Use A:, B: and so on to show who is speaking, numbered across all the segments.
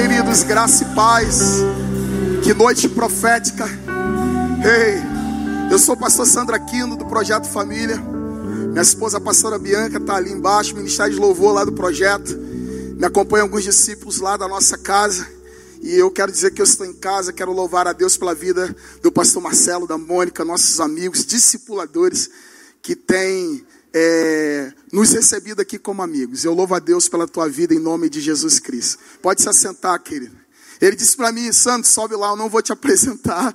A: queridos, graça e paz. Que noite profética. Ei, eu sou o pastor Sandra Aquino do Projeto Família. Minha esposa, a pastora Bianca, está ali embaixo, Ministério de Louvor lá do projeto. Me acompanham alguns discípulos lá da nossa casa. E eu quero dizer que eu estou em casa, quero louvar a Deus pela vida do pastor Marcelo, da Mônica, nossos amigos, discipuladores que têm é, nos recebido aqui como amigos. Eu louvo a Deus pela tua vida em nome de Jesus Cristo. Pode se assentar, querido. Ele disse para mim, Santos, sobe lá, eu não vou te apresentar,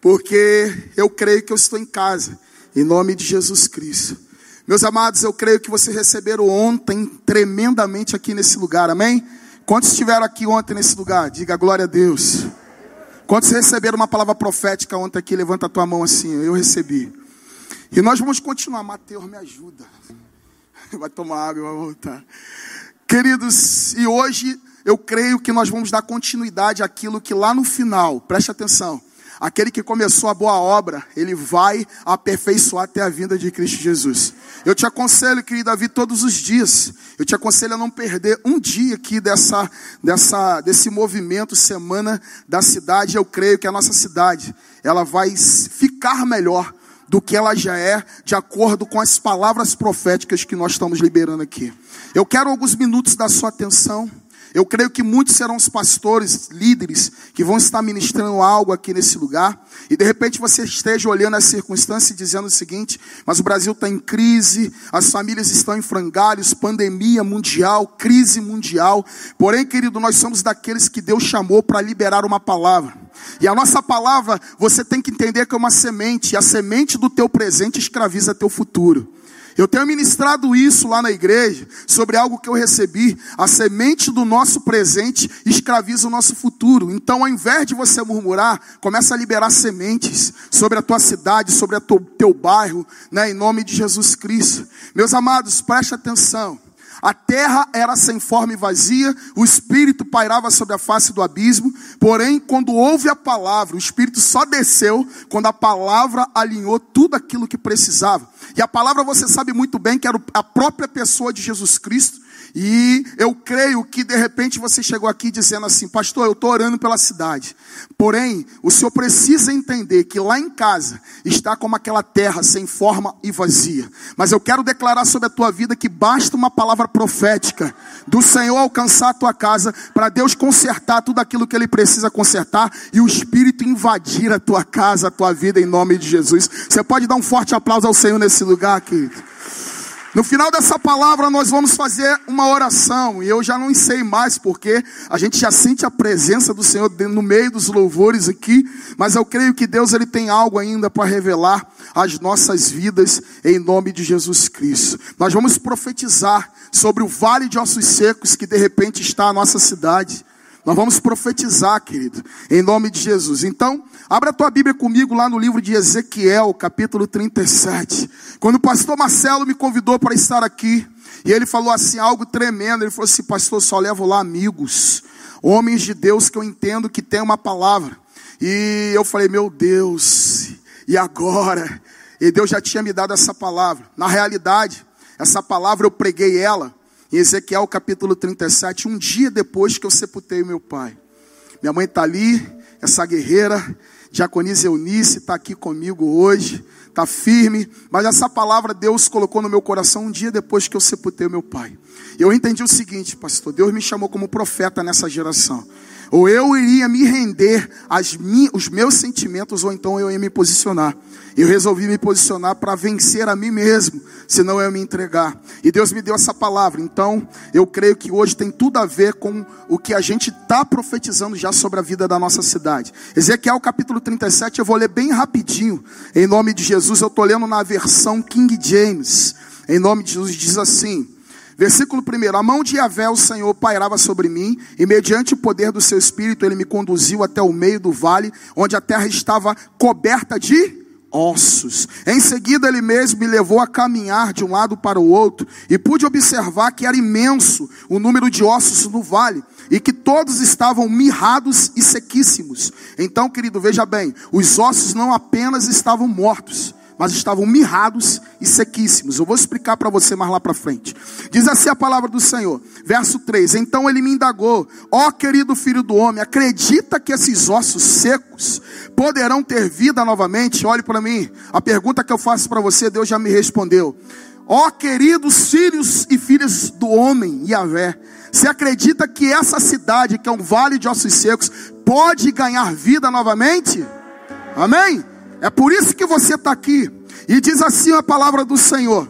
A: porque eu creio que eu estou em casa, em nome de Jesus Cristo. Meus amados, eu creio que vocês receberam ontem tremendamente aqui nesse lugar, amém? Quantos estiveram aqui ontem nesse lugar? Diga glória a Deus. Quantos receberam uma palavra profética ontem aqui? Levanta a tua mão assim, eu recebi. E nós vamos continuar. Mateus, me ajuda. Vai tomar água vai voltar. Queridos, e hoje eu creio que nós vamos dar continuidade àquilo que lá no final, preste atenção, aquele que começou a boa obra, ele vai aperfeiçoar até a vinda de Cristo Jesus. Eu te aconselho, querido Davi, todos os dias. Eu te aconselho a não perder um dia aqui dessa, dessa, desse movimento semana da cidade. Eu creio que a nossa cidade, ela vai ficar melhor do que ela já é, de acordo com as palavras proféticas que nós estamos liberando aqui. Eu quero alguns minutos da sua atenção. Eu creio que muitos serão os pastores, líderes, que vão estar ministrando algo aqui nesse lugar. E de repente você esteja olhando as circunstâncias e dizendo o seguinte: mas o Brasil está em crise, as famílias estão em frangalhos, pandemia mundial, crise mundial. Porém, querido, nós somos daqueles que Deus chamou para liberar uma palavra. E a nossa palavra, você tem que entender que é uma semente, e a semente do teu presente escraviza teu futuro. Eu tenho ministrado isso lá na igreja, sobre algo que eu recebi. A semente do nosso presente escraviza o nosso futuro. Então, ao invés de você murmurar, começa a liberar sementes sobre a tua cidade, sobre o teu bairro, né, em nome de Jesus Cristo. Meus amados, preste atenção. A terra era sem forma e vazia, o Espírito pairava sobre a face do abismo, porém, quando houve a palavra, o Espírito só desceu quando a palavra alinhou tudo aquilo que precisava. E a palavra você sabe muito bem que era a própria pessoa de Jesus Cristo, e eu creio que de repente você chegou aqui dizendo assim, pastor, eu estou orando pela cidade. Porém, o senhor precisa entender que lá em casa está como aquela terra sem forma e vazia. Mas eu quero declarar sobre a tua vida que basta uma palavra profética do Senhor alcançar a tua casa para Deus consertar tudo aquilo que Ele precisa consertar e o Espírito invadir a tua casa, a tua vida em nome de Jesus. Você pode dar um forte aplauso ao Senhor nesse lugar, querido. No final dessa palavra, nós vamos fazer uma oração, e eu já não sei mais porque a gente já sente a presença do Senhor no meio dos louvores aqui, mas eu creio que Deus ele tem algo ainda para revelar às nossas vidas em nome de Jesus Cristo. Nós vamos profetizar sobre o vale de ossos secos que de repente está a nossa cidade. Nós vamos profetizar, querido, em nome de Jesus. Então, abra a tua Bíblia comigo lá no livro de Ezequiel, capítulo 37. Quando o pastor Marcelo me convidou para estar aqui, e ele falou assim algo tremendo, ele falou assim: "Pastor, só levo lá amigos, homens de Deus que eu entendo que tem uma palavra". E eu falei: "Meu Deus, e agora?" E Deus já tinha me dado essa palavra. Na realidade, essa palavra eu preguei ela em Ezequiel capítulo 37, um dia depois que eu sepultei meu pai. Minha mãe está ali, essa guerreira, Diaconisa Eunice, está aqui comigo hoje, está firme, mas essa palavra Deus colocou no meu coração um dia depois que eu sepultei meu pai. Eu entendi o seguinte, pastor, Deus me chamou como profeta nessa geração. Ou eu iria me render aos os meus sentimentos, ou então eu ia me posicionar. Eu resolvi me posicionar para vencer a mim mesmo, senão eu ia me entregar. E Deus me deu essa palavra. Então, eu creio que hoje tem tudo a ver com o que a gente está profetizando já sobre a vida da nossa cidade. Ezequiel capítulo 37, eu vou ler bem rapidinho. Em nome de Jesus, eu estou lendo na versão King James. Em nome de Jesus, diz assim. Versículo 1: A mão de Yahvé, o Senhor, pairava sobre mim, e mediante o poder do seu espírito, ele me conduziu até o meio do vale, onde a terra estava coberta de ossos. Em seguida, ele mesmo me levou a caminhar de um lado para o outro, e pude observar que era imenso o número de ossos no vale, e que todos estavam mirrados e sequíssimos. Então, querido, veja bem: os ossos não apenas estavam mortos, mas estavam mirrados e sequíssimos. Eu vou explicar para você mais lá para frente. Diz assim a palavra do Senhor, verso 3: Então ele me indagou, ó querido filho do homem, acredita que esses ossos secos poderão ter vida novamente? Olhe para mim, a pergunta que eu faço para você, Deus já me respondeu. Ó queridos filhos e filhas do homem, Yahvé, você acredita que essa cidade, que é um vale de ossos secos, pode ganhar vida novamente? Amém? É por isso que você está aqui. E diz assim a palavra do Senhor.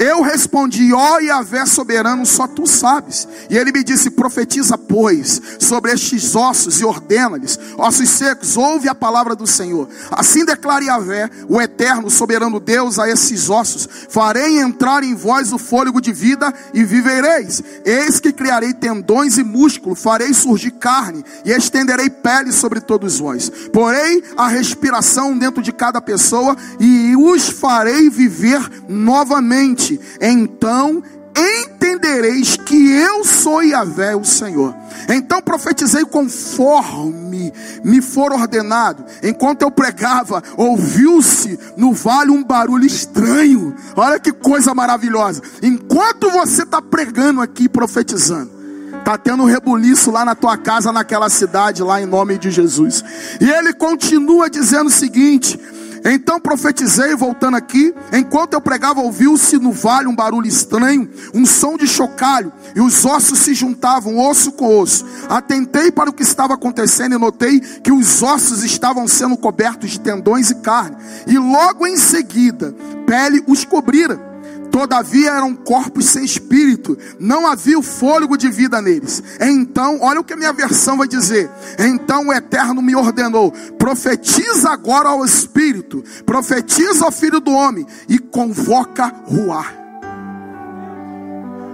A: Eu respondi, ó oh, Yahvé soberano, só tu sabes. E ele me disse: profetiza, pois, sobre estes ossos e ordena-lhes, ossos secos, ouve a palavra do Senhor. Assim declara Yahvé, o eterno, soberano Deus, a esses ossos: farei entrar em vós o fôlego de vida e vivereis. Eis que criarei tendões e músculo, farei surgir carne e estenderei pele sobre todos vós. Porei a respiração dentro de cada pessoa e os farei viver novamente então entendereis que eu sou Yahvé, o Senhor. Então profetizei conforme me for ordenado. Enquanto eu pregava, ouviu-se no vale um barulho estranho. Olha que coisa maravilhosa. Enquanto você está pregando aqui, profetizando, está tendo um rebuliço lá na tua casa, naquela cidade, lá em nome de Jesus. E ele continua dizendo o seguinte: então profetizei, voltando aqui, enquanto eu pregava, ouviu-se no vale um barulho estranho, um som de chocalho, e os ossos se juntavam, osso com osso. Atentei para o que estava acontecendo e notei que os ossos estavam sendo cobertos de tendões e carne, e logo em seguida, pele os cobrira. Todavia eram corpos sem espírito, não havia o fôlego de vida neles. Então, olha o que a minha versão vai dizer. Então o Eterno me ordenou: profetiza agora ao Espírito, profetiza ao Filho do Homem e convoca Ruar.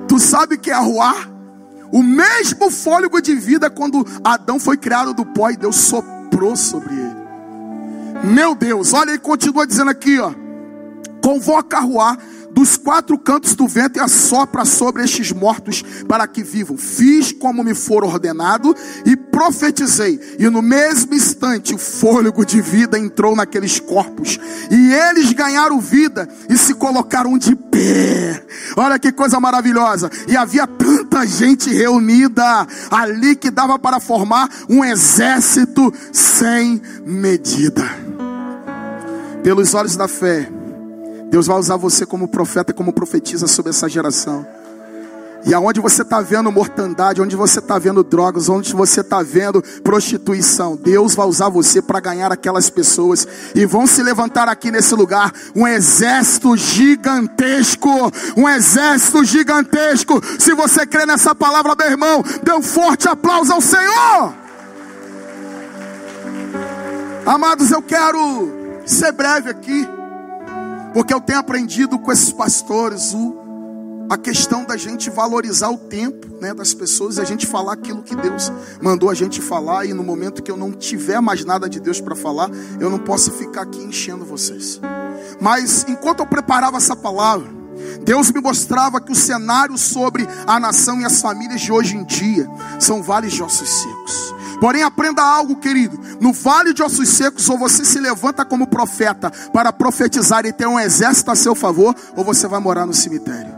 A: Tu sabe que é Ruar? O mesmo fôlego de vida quando Adão foi criado do pó e Deus soprou sobre ele. Meu Deus, olha, ele continua dizendo aqui, ó. Convoca Ruar dos quatro cantos do vento e assopra sobre estes mortos para que vivam. Fiz como me for ordenado e profetizei. E no mesmo instante o fôlego de vida entrou naqueles corpos. E eles ganharam vida e se colocaram de pé. Olha que coisa maravilhosa. E havia tanta gente reunida ali que dava para formar um exército sem medida. Pelos olhos da fé Deus vai usar você como profeta, como profetiza sobre essa geração. E aonde você está vendo mortandade, onde você está vendo drogas, onde você está vendo prostituição, Deus vai usar você para ganhar aquelas pessoas. E vão se levantar aqui nesse lugar um exército gigantesco. Um exército gigantesco. Se você crê nessa palavra, meu irmão, dê um forte aplauso ao Senhor. Amados, eu quero ser breve aqui. Porque eu tenho aprendido com esses pastores o, a questão da gente valorizar o tempo né, das pessoas, a gente falar aquilo que Deus mandou a gente falar, e no momento que eu não tiver mais nada de Deus para falar, eu não posso ficar aqui enchendo vocês. Mas enquanto eu preparava essa palavra, Deus me mostrava que o cenário sobre a nação e as famílias de hoje em dia são vales de ossos secos. Porém, aprenda algo, querido. No vale de ossos secos, ou você se levanta como profeta para profetizar e ter um exército a seu favor, ou você vai morar no cemitério.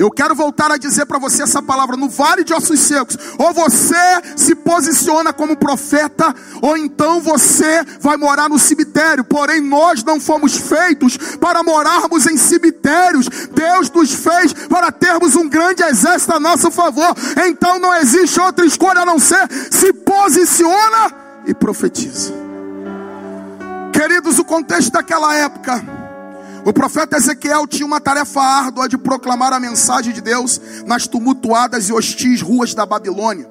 A: Eu quero voltar a dizer para você essa palavra no vale de ossos secos. Ou você se posiciona como profeta, ou então você vai morar no cemitério. Porém, nós não fomos feitos para morarmos em cemitérios. Deus nos fez para termos um grande exército a nosso favor. Então não existe outra escolha a não ser se posiciona e profetiza. Queridos, o contexto daquela época o profeta Ezequiel tinha uma tarefa árdua de proclamar a mensagem de Deus nas tumultuadas e hostis ruas da Babilônia.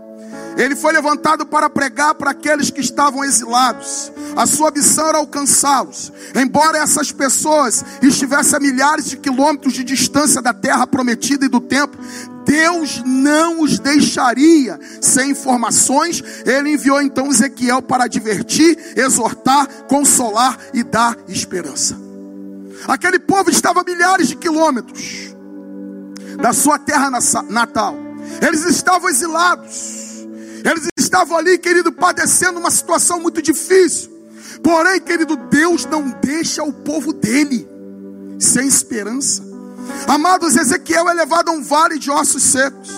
A: Ele foi levantado para pregar para aqueles que estavam exilados. A sua missão era alcançá-los. Embora essas pessoas estivessem a milhares de quilômetros de distância da terra prometida e do templo, Deus não os deixaria sem informações. Ele enviou então Ezequiel para advertir, exortar, consolar e dar esperança. Aquele povo estava a milhares de quilômetros da sua terra natal. Eles estavam exilados. Eles estavam ali, querido, padecendo uma situação muito difícil. Porém, querido, Deus não deixa o povo dele sem esperança. Amados, Ezequiel é levado a um vale de ossos secos,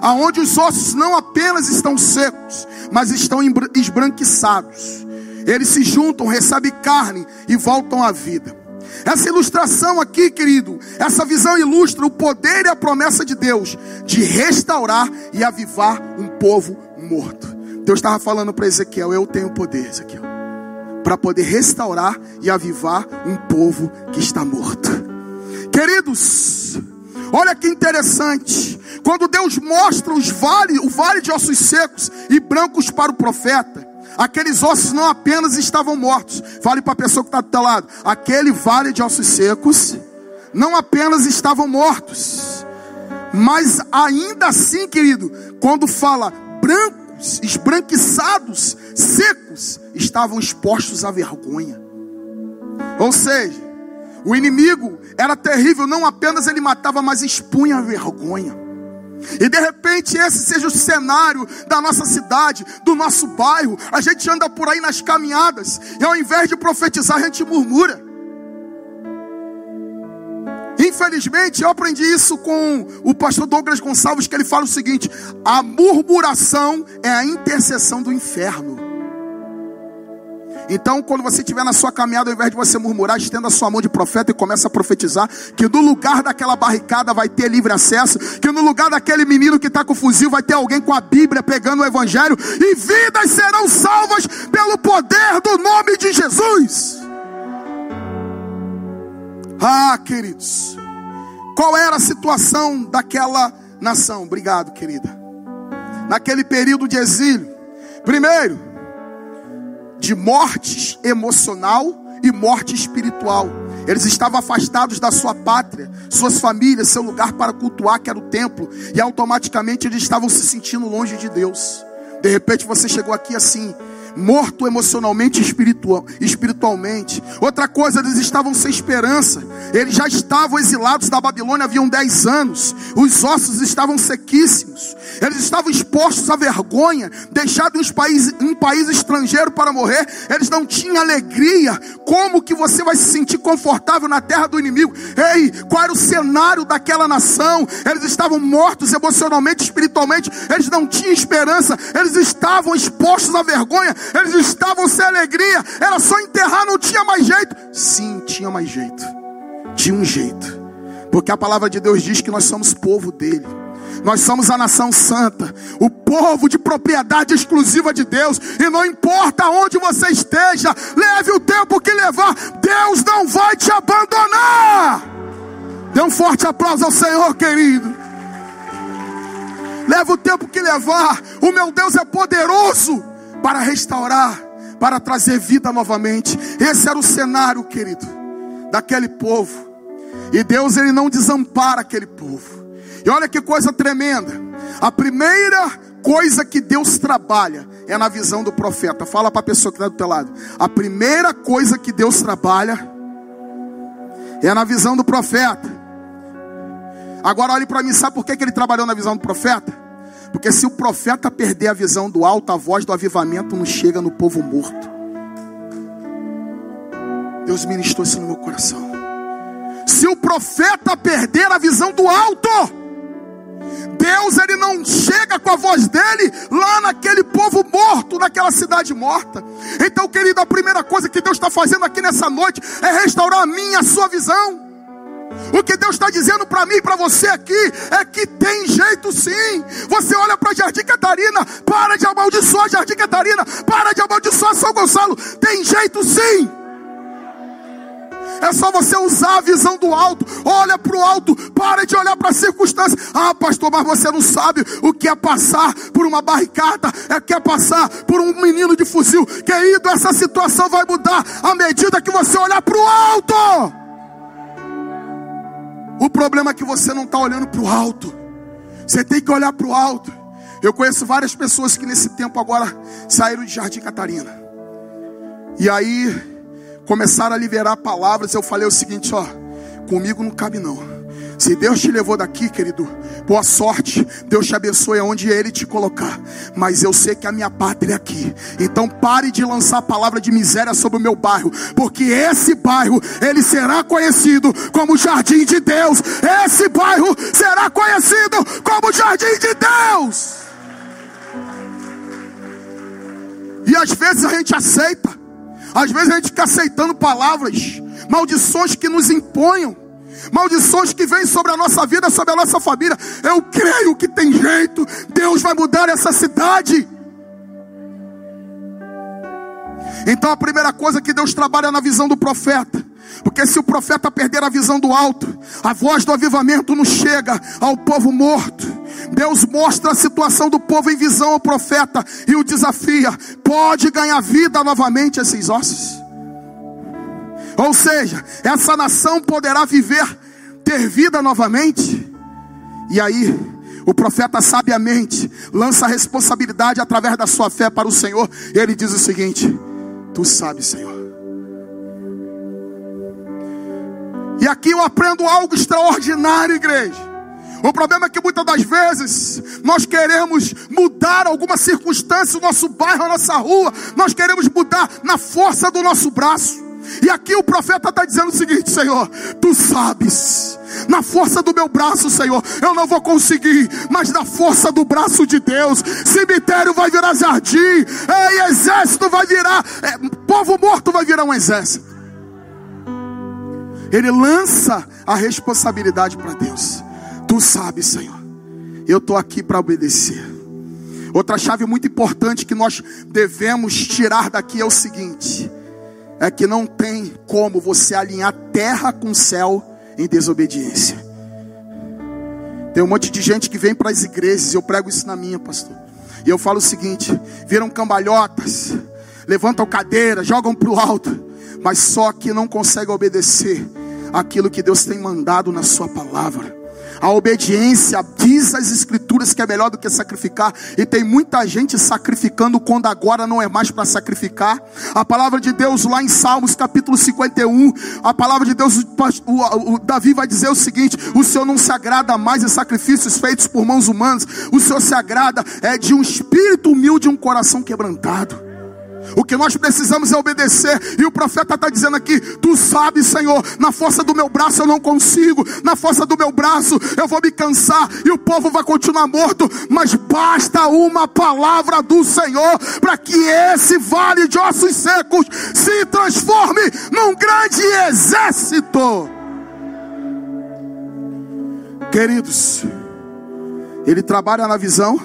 A: aonde os ossos não apenas estão secos, mas estão esbranquiçados. Eles se juntam, recebem carne e voltam à vida. Essa ilustração aqui, querido, essa visão ilustra o poder e a promessa de Deus de restaurar e avivar um povo morto. Deus estava falando para Ezequiel: Eu tenho poder, Ezequiel, para poder restaurar e avivar um povo que está morto. Queridos, olha que interessante. Quando Deus mostra os vale, o vale de ossos secos e brancos para o profeta, aqueles ossos não apenas estavam mortos. Fale para a pessoa que está do teu lado. Aquele vale de ossos secos não apenas estavam mortos, mas ainda assim, querido, quando fala brancos, esbranquiçados, secos, estavam expostos à vergonha. Ou seja, o inimigo era terrível, não apenas ele matava, mas expunha a vergonha. E de repente esse seja o cenário da nossa cidade, do nosso bairro. A gente anda por aí nas caminhadas e ao invés de profetizar, a gente murmura. Infelizmente, eu aprendi isso com o pastor Douglas Gonçalves, que ele fala o seguinte: a murmuração é a intercessão do inferno. Então, quando você estiver na sua caminhada, ao invés de você murmurar, estenda a sua mão de profeta e começa a profetizar que no lugar daquela barricada vai ter livre acesso, que no lugar daquele menino que está com o fuzil vai ter alguém com a Bíblia pegando o Evangelho e vidas serão salvas pelo poder do nome de Jesus. Ah, queridos, qual era a situação daquela nação? Obrigado, querida. Naquele período de exílio, primeiro, de morte emocional e morte espiritual. Eles estavam afastados da sua pátria, suas famílias, seu lugar para cultuar, que era o templo, e automaticamente eles estavam se sentindo longe de Deus. De repente você chegou aqui assim, morto emocionalmente e espiritual, espiritualmente. Outra coisa, eles estavam sem esperança. Eles já estavam exilados da Babilônia haviam 10 anos. Os ossos estavam sequíssimos. Eles estavam expostos à vergonha, deixados em um país, um país estrangeiro para morrer. Eles não tinham alegria. Como que você vai se sentir confortável na terra do inimigo? Ei, qual era o cenário daquela nação? Eles estavam mortos emocionalmente, espiritualmente. Eles não tinham esperança. Eles estavam expostos à vergonha eles estavam sem alegria, era só enterrar, não tinha mais jeito. Sim, tinha mais jeito, tinha um jeito, porque a palavra de Deus diz que nós somos povo dele. Nós somos a nação santa, o povo de propriedade exclusiva de Deus, e não importa onde você esteja, leve o tempo que levar, Deus não vai te abandonar. Dê um forte aplauso ao Senhor, querido. Leva o tempo que levar, o meu Deus é poderoso para restaurar, para trazer vida novamente. Esse era o cenário, querido, daquele povo. E Deus ele não desampara aquele povo. E olha que coisa tremenda. A primeira coisa que Deus trabalha é na visão do profeta. Fala para a pessoa que está do teu lado. A primeira coisa que Deus trabalha é na visão do profeta. Agora olhe para mim, sabe por que, que ele trabalhou na visão do profeta? Porque se o profeta perder a visão do alto, a voz do avivamento não chega no povo morto. Deus ministrou isso no meu coração. Se o profeta perder a visão do alto, Deus ele não chega com a voz dele lá naquele povo morto, naquela cidade morta. Então, querido, a primeira coisa que Deus está fazendo aqui nessa noite é restaurar a minha, a sua visão. O que Deus está dizendo para mim e para você aqui é que tem jeito sim. Você olha para Jardim Catarina, para de amaldiçoar Jardim Catarina, para de amaldiçoar São Gonçalo. Tem jeito sim. É só você usar a visão do alto. Olha para o alto. Para de olhar para as circunstâncias. Ah, pastor, mas você não sabe o que é passar por uma barricada. É que é passar por um menino de fuzil. Querido, essa situação vai mudar à medida que você olhar para o alto. O problema é que você não está olhando para o alto. Você tem que olhar para o alto. Eu conheço várias pessoas que nesse tempo agora saíram de Jardim Catarina. E aí começaram a liberar palavras. Eu falei o seguinte: ó, comigo não cabe não. Se Deus te levou daqui, querido, boa sorte. Deus te abençoe aonde Ele te colocar. Mas eu sei que a minha pátria é aqui. Então pare de lançar a palavra de miséria sobre o meu bairro. Porque esse bairro, ele será conhecido como jardim de Deus. Esse bairro será conhecido como jardim de Deus. E às vezes a gente aceita. Às vezes a gente fica aceitando palavras, maldições que nos imponham maldições que vêm sobre a nossa vida, sobre a nossa família. Eu creio que tem jeito, Deus vai mudar essa cidade. Então a primeira coisa que Deus trabalha é na visão do profeta. Porque se o profeta perder a visão do alto, a voz do avivamento não chega ao povo morto. Deus mostra a situação do povo em visão ao profeta e o desafia: pode ganhar vida novamente esses ossos? Ou seja, essa nação poderá viver, ter vida novamente. E aí, o profeta sabiamente lança a responsabilidade através da sua fé para o Senhor. Ele diz o seguinte: Tu sabes, Senhor. E aqui eu aprendo algo extraordinário, igreja. O problema é que muitas das vezes nós queremos mudar alguma circunstância, o nosso bairro, a nossa rua, nós queremos mudar na força do nosso braço. E aqui o profeta está dizendo o seguinte: Senhor, tu sabes, na força do meu braço, Senhor, eu não vou conseguir, mas na força do braço de Deus, cemitério vai virar jardim, exército vai virar, é, povo morto vai virar um exército. Ele lança a responsabilidade para Deus. Tu sabes, Senhor, eu estou aqui para obedecer. Outra chave muito importante que nós devemos tirar daqui é o seguinte: é que não tem como você alinhar terra com céu em desobediência. Tem um monte de gente que vem para as igrejas, eu prego isso na minha, pastor. E eu falo o seguinte: viram cambalhotas, levantam cadeira, jogam para o alto, mas só que não conseguem obedecer aquilo que Deus tem mandado na Sua palavra. A obediência diz as escrituras que é melhor do que sacrificar, e tem muita gente sacrificando quando agora não é mais para sacrificar. A palavra de Deus lá em Salmos capítulo 51, a palavra de Deus, o, o, Davi vai dizer o seguinte: o Senhor não se agrada mais de sacrifícios feitos por mãos humanas, o Senhor se agrada é de um espírito humilde e um coração quebrantado. O que nós precisamos é obedecer. E o profeta está dizendo aqui: Tu sabes, Senhor, na força do meu braço eu não consigo, na força do meu braço eu vou me cansar e o povo vai continuar morto. Mas basta uma palavra do Senhor para que esse vale de ossos secos se transforme num grande exército. Queridos, ele trabalha na visão.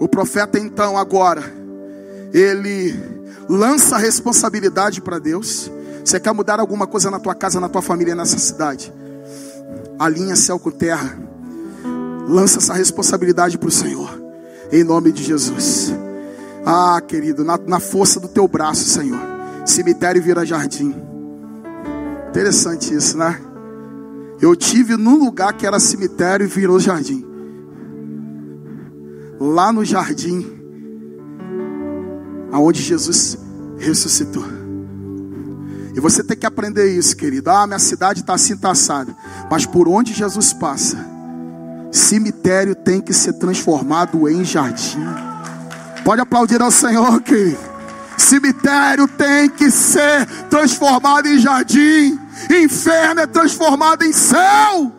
A: O profeta então agora ele lança a responsabilidade para Deus. Você quer mudar alguma coisa na tua casa, na tua família, nessa cidade? Alinha céu com terra. Lança essa responsabilidade para o Senhor. Em nome de Jesus. Ah, querido, na, na força do teu braço, Senhor. Cemitério vira jardim. Interessante isso, né? Eu tive num lugar que era cemitério e virou jardim. Lá no jardim aonde Jesus ressuscitou. E você tem que aprender isso, querido. Ah, minha cidade está assim, está assada. Mas por onde Jesus passa, cemitério tem que ser transformado em jardim. Pode aplaudir ao Senhor, querido. Cemitério tem que ser transformado em jardim. Inferno é transformado em céu.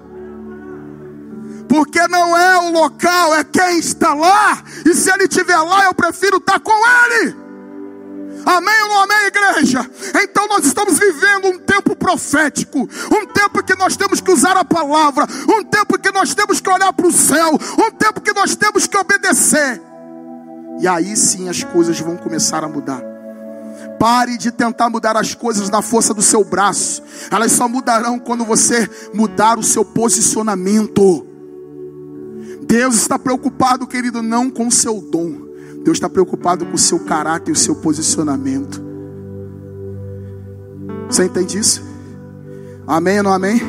A: Porque não é o local, é quem está lá. E se ele estiver lá, eu prefiro estar com ele. Amém ou não amém, igreja? Então nós estamos vivendo um tempo profético, um tempo que nós temos que usar a palavra, um tempo que nós temos que olhar para o céu, um tempo que nós temos que obedecer. E aí sim as coisas vão começar a mudar. Pare de tentar mudar as coisas na força do seu braço. Elas só mudarão quando você mudar o seu posicionamento. Deus está preocupado, querido, não com o seu dom, Deus está preocupado com o seu caráter e o seu posicionamento. Você entende isso? Amém ou não amém?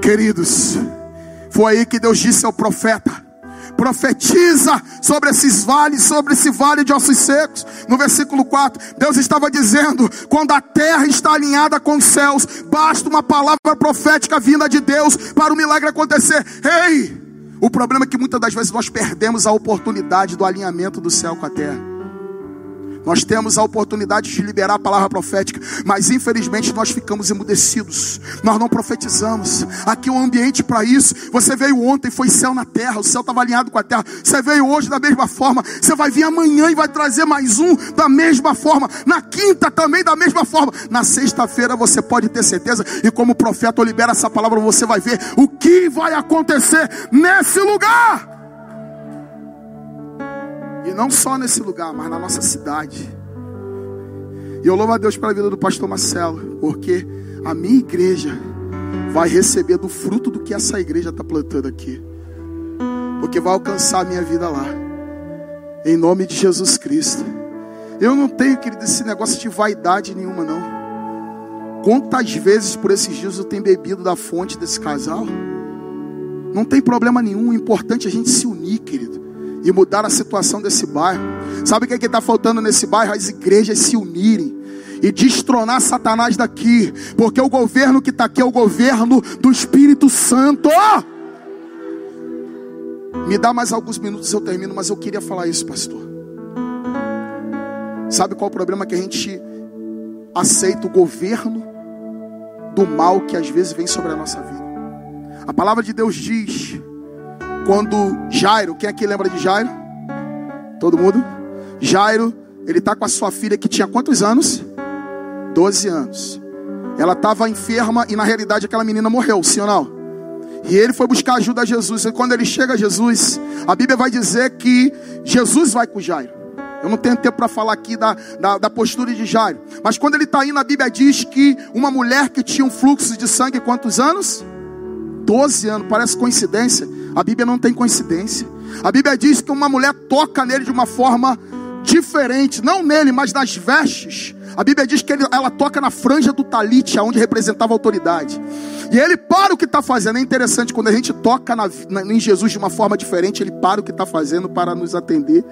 A: Queridos, foi aí que Deus disse ao profeta profetiza sobre esses vales, sobre esse vale de ossos secos. No versículo 4, Deus estava dizendo: quando a terra está alinhada com os céus, basta uma palavra profética vinda de Deus para o milagre acontecer. Ei! O problema é que muitas das vezes nós perdemos a oportunidade do alinhamento do céu com a terra. Nós temos a oportunidade de liberar a palavra profética, mas infelizmente nós ficamos emudecidos. Nós não profetizamos. Aqui é um ambiente para isso. Você veio ontem, foi céu na terra, o céu estava alinhado com a terra. Você veio hoje da mesma forma. Você vai vir amanhã e vai trazer mais um da mesma forma. Na quinta também da mesma forma. Na sexta-feira você pode ter certeza. E como profeta eu libero essa palavra, você vai ver o que vai acontecer nesse lugar. E não só nesse lugar, mas na nossa cidade. E eu louvo a Deus pela vida do pastor Marcelo, porque a minha igreja vai receber do fruto do que essa igreja está plantando aqui. Porque vai alcançar a minha vida lá. Em nome de Jesus Cristo. Eu não tenho, querido, esse negócio de vaidade nenhuma, não. Quantas vezes por esses dias eu tenho bebido da fonte desse casal? Não tem problema nenhum. O importante é a gente se unir, querido e mudar a situação desse bairro. Sabe o que é está faltando nesse bairro? As igrejas se unirem e destronar Satanás daqui, porque o governo que está aqui é o governo do Espírito Santo. Me dá mais alguns minutos eu termino, mas eu queria falar isso, pastor. Sabe qual é o problema que a gente aceita o governo do mal que às vezes vem sobre a nossa vida? A palavra de Deus diz quando Jairo, quem aqui lembra de Jairo? Todo mundo? Jairo, ele está com a sua filha que tinha quantos anos? Doze anos. Ela estava enferma e na realidade aquela menina morreu, sim ou não? E ele foi buscar ajuda a Jesus. E quando ele chega a Jesus, a Bíblia vai dizer que Jesus vai com Jairo. Eu não tenho tempo para falar aqui da, da, da, postura de Jairo. Mas quando ele está indo, a Bíblia diz que uma mulher que tinha um fluxo de sangue, quantos anos? Doze anos, parece coincidência. A Bíblia não tem coincidência. A Bíblia diz que uma mulher toca nele de uma forma diferente, não nele, mas nas vestes. A Bíblia diz que ele, ela toca na franja do talite, onde representava a autoridade. E ele para o que está fazendo. É interessante quando a gente toca na, na, em Jesus de uma forma diferente, ele para o que está fazendo para nos atender.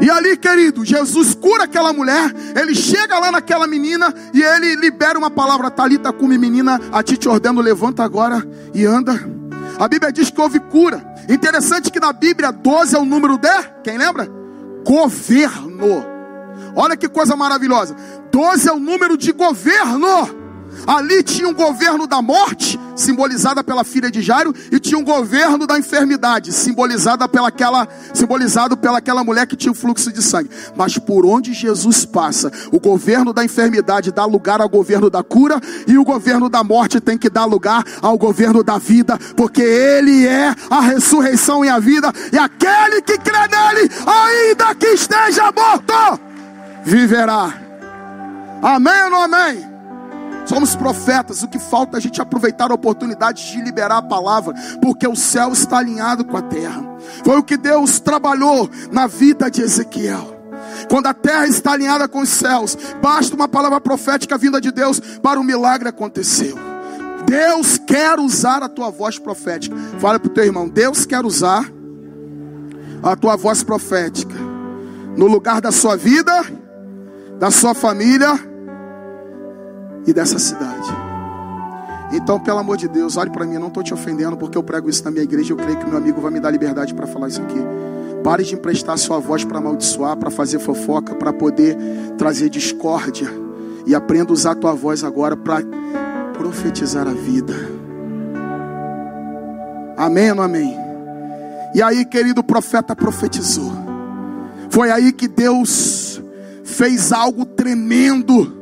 A: E ali, querido, Jesus cura aquela mulher, ele chega lá naquela menina e ele libera uma palavra, Talita cume menina, a ti te ordeno, levanta agora e anda. A Bíblia diz que houve cura. Interessante que na Bíblia 12 é o número de, quem lembra? Governo. Olha que coisa maravilhosa. 12 é o número de governo. Ali tinha um governo da morte, simbolizada pela filha de Jairo, e tinha um governo da enfermidade, simbolizada pelaquela, simbolizado pelaquela mulher que tinha o fluxo de sangue. Mas por onde Jesus passa, o governo da enfermidade dá lugar ao governo da cura, e o governo da morte tem que dar lugar ao governo da vida, porque Ele é a ressurreição e a vida, e aquele que crê nele, ainda que esteja morto, viverá. Amém ou não amém? Somos profetas, o que falta é a gente aproveitar a oportunidade de liberar a palavra, porque o céu está alinhado com a terra. Foi o que Deus trabalhou na vida de Ezequiel. Quando a terra está alinhada com os céus, basta uma palavra profética vinda de Deus para o milagre acontecer. Deus quer usar a tua voz profética. Fala para o teu irmão: Deus quer usar a tua voz profética no lugar da sua vida, da sua família e dessa cidade. Então, pelo amor de Deus, olhe para mim, eu não estou te ofendendo porque eu prego isso na minha igreja. Eu creio que meu amigo vai me dar liberdade para falar isso aqui. Pare de emprestar sua voz para amaldiçoar, para fazer fofoca, para poder trazer discórdia. E aprenda a usar a tua voz agora para profetizar a vida. Amém ou não amém? E aí, querido profeta profetizou. Foi aí que Deus fez algo tremendo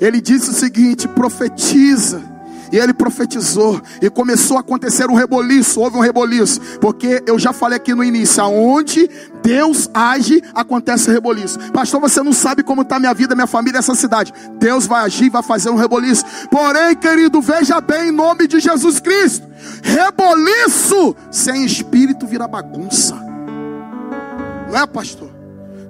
A: ele disse o seguinte: profetiza. E ele profetizou, e começou a acontecer um reboliço. Houve um reboliço, porque eu já falei aqui no início: aonde Deus age, acontece reboliço. Pastor, você não sabe como está minha vida, minha família, essa cidade. Deus vai agir, vai fazer um reboliço. Porém, querido, veja bem, em nome de Jesus Cristo: reboliço sem espírito vira bagunça. Não é, pastor?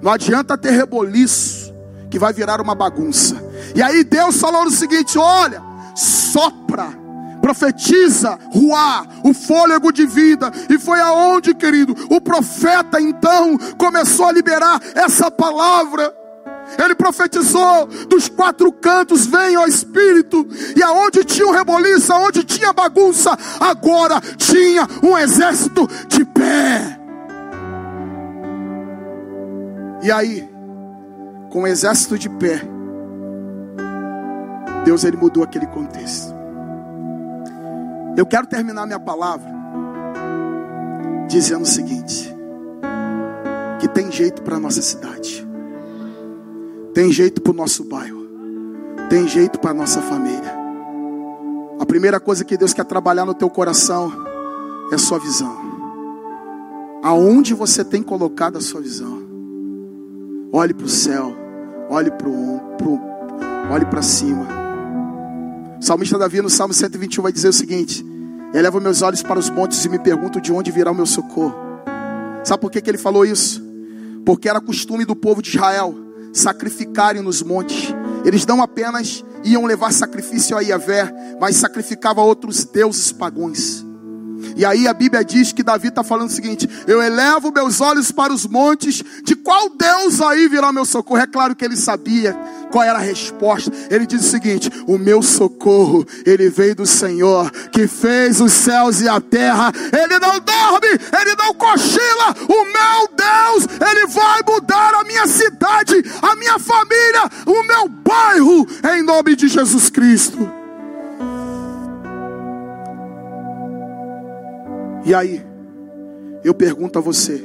A: Não adianta ter reboliço que vai virar uma bagunça. E aí Deus falou o seguinte: olha, sopra profetiza, ruá, o fôlego de vida. E foi aonde, querido, o profeta então começou a liberar essa palavra. Ele profetizou dos quatro cantos, vem ó Espírito, e aonde tinha um reboliço, aonde tinha bagunça, agora tinha um exército de pé. E aí, com o exército de pé, Deus ele mudou aquele contexto. Eu quero terminar minha palavra dizendo o seguinte: que tem jeito para nossa cidade. Tem jeito para o nosso bairro. Tem jeito para nossa família. A primeira coisa que Deus quer trabalhar no teu coração é a sua visão. Aonde você tem colocado a sua visão? Olhe para o céu, olhe para o olhe para cima. O salmista Davi no Salmo 121 vai dizer o seguinte: Eleva meus olhos para os montes e me pergunto de onde virá o meu socorro. Sabe por que, que ele falou isso? Porque era costume do povo de Israel sacrificarem nos montes. Eles não apenas iam levar sacrifício a Iavé, mas sacrificavam outros deuses pagões. E aí a Bíblia diz que Davi está falando o seguinte: Eu elevo meus olhos para os montes, de qual Deus aí virá meu socorro? É claro que ele sabia qual era a resposta. Ele diz o seguinte: O meu socorro, ele veio do Senhor, que fez os céus e a terra. Ele não dorme, ele não cochila. O meu Deus, ele vai mudar a minha cidade, a minha família, o meu bairro, em nome de Jesus Cristo. E aí, eu pergunto a você: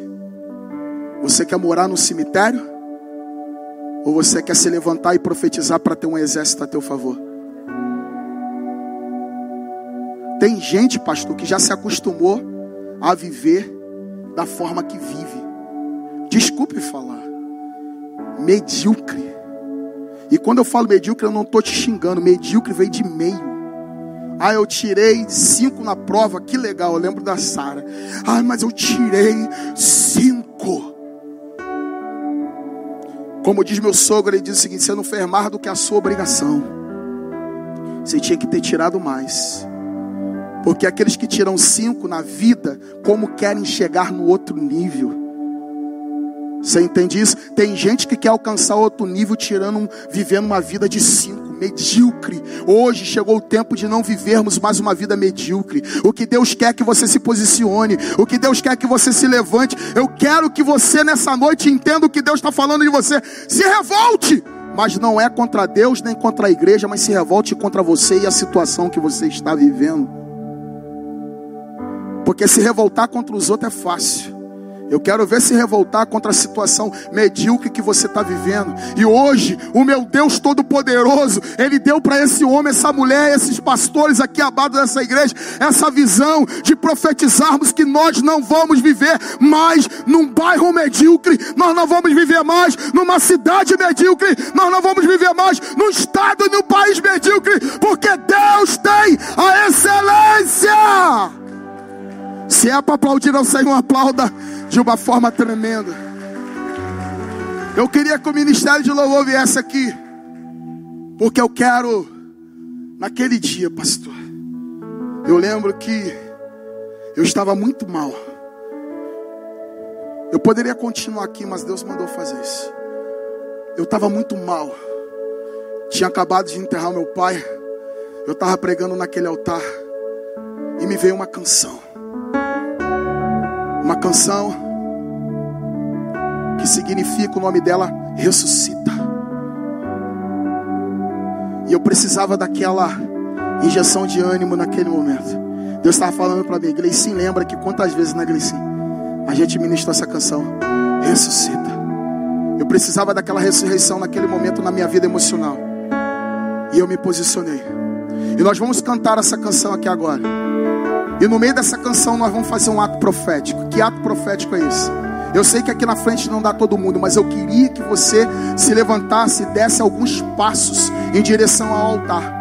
A: você quer morar no cemitério? Ou você quer se levantar e profetizar para ter um exército a teu favor? Tem gente, pastor, que já se acostumou a viver da forma que vive. Desculpe falar. Medíocre. E quando eu falo medíocre, eu não estou te xingando. Medíocre veio de meio. Ah, eu tirei cinco na prova, que legal, eu lembro da Sara. Ah, mas eu tirei cinco. Como diz meu sogro, ele diz o seguinte: você não fez mais do que a sua obrigação. Você tinha que ter tirado mais. Porque aqueles que tiram cinco na vida, como querem chegar no outro nível? Você entende isso? Tem gente que quer alcançar outro nível tirando, vivendo uma vida de cinco medíocre. Hoje chegou o tempo de não vivermos mais uma vida medíocre. O que Deus quer que você se posicione, o que Deus quer que você se levante. Eu quero que você nessa noite entenda o que Deus está falando de você. Se revolte, mas não é contra Deus nem contra a igreja, mas se revolte contra você e a situação que você está vivendo. Porque se revoltar contra os outros é fácil. Eu quero ver se revoltar contra a situação medíocre que você está vivendo. E hoje, o meu Deus Todo-Poderoso, Ele deu para esse homem, essa mulher, esses pastores aqui abaixo dessa igreja, essa visão de profetizarmos que nós não vamos viver mais num bairro medíocre, nós não vamos viver mais numa cidade medíocre, nós não vamos viver mais num estado e num país medíocre, porque Deus tem a excelência. Se é para aplaudir ao Senhor, aplauda de uma forma tremenda. Eu queria que o ministério de louvor viesse aqui, porque eu quero, naquele dia, pastor, eu lembro que eu estava muito mal. Eu poderia continuar aqui, mas Deus mandou fazer isso. Eu estava muito mal. Tinha acabado de enterrar meu pai. Eu estava pregando naquele altar. E me veio uma canção. Uma canção que significa o nome dela ressuscita. E eu precisava daquela injeção de ânimo naquele momento. Deus estava falando para mim, Gleicinho, lembra que quantas vezes na né, Gleicinho a gente ministrou essa canção? Ressuscita. Eu precisava daquela ressurreição naquele momento na minha vida emocional. E eu me posicionei. E nós vamos cantar essa canção aqui agora. E no meio dessa canção nós vamos fazer um ato profético. Que ato profético é esse? Eu sei que aqui na frente não dá todo mundo, mas eu queria que você se levantasse e desse alguns passos em direção ao altar.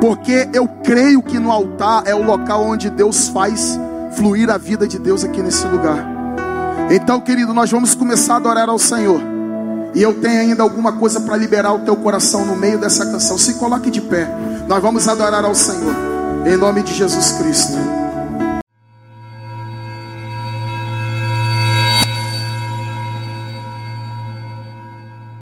A: Porque eu creio que no altar é o local onde Deus faz fluir a vida de Deus aqui nesse lugar. Então, querido, nós vamos começar a adorar ao Senhor. E eu tenho ainda alguma coisa para liberar o teu coração no meio dessa canção. Se coloque de pé. Nós vamos adorar ao Senhor. Em nome de Jesus Cristo.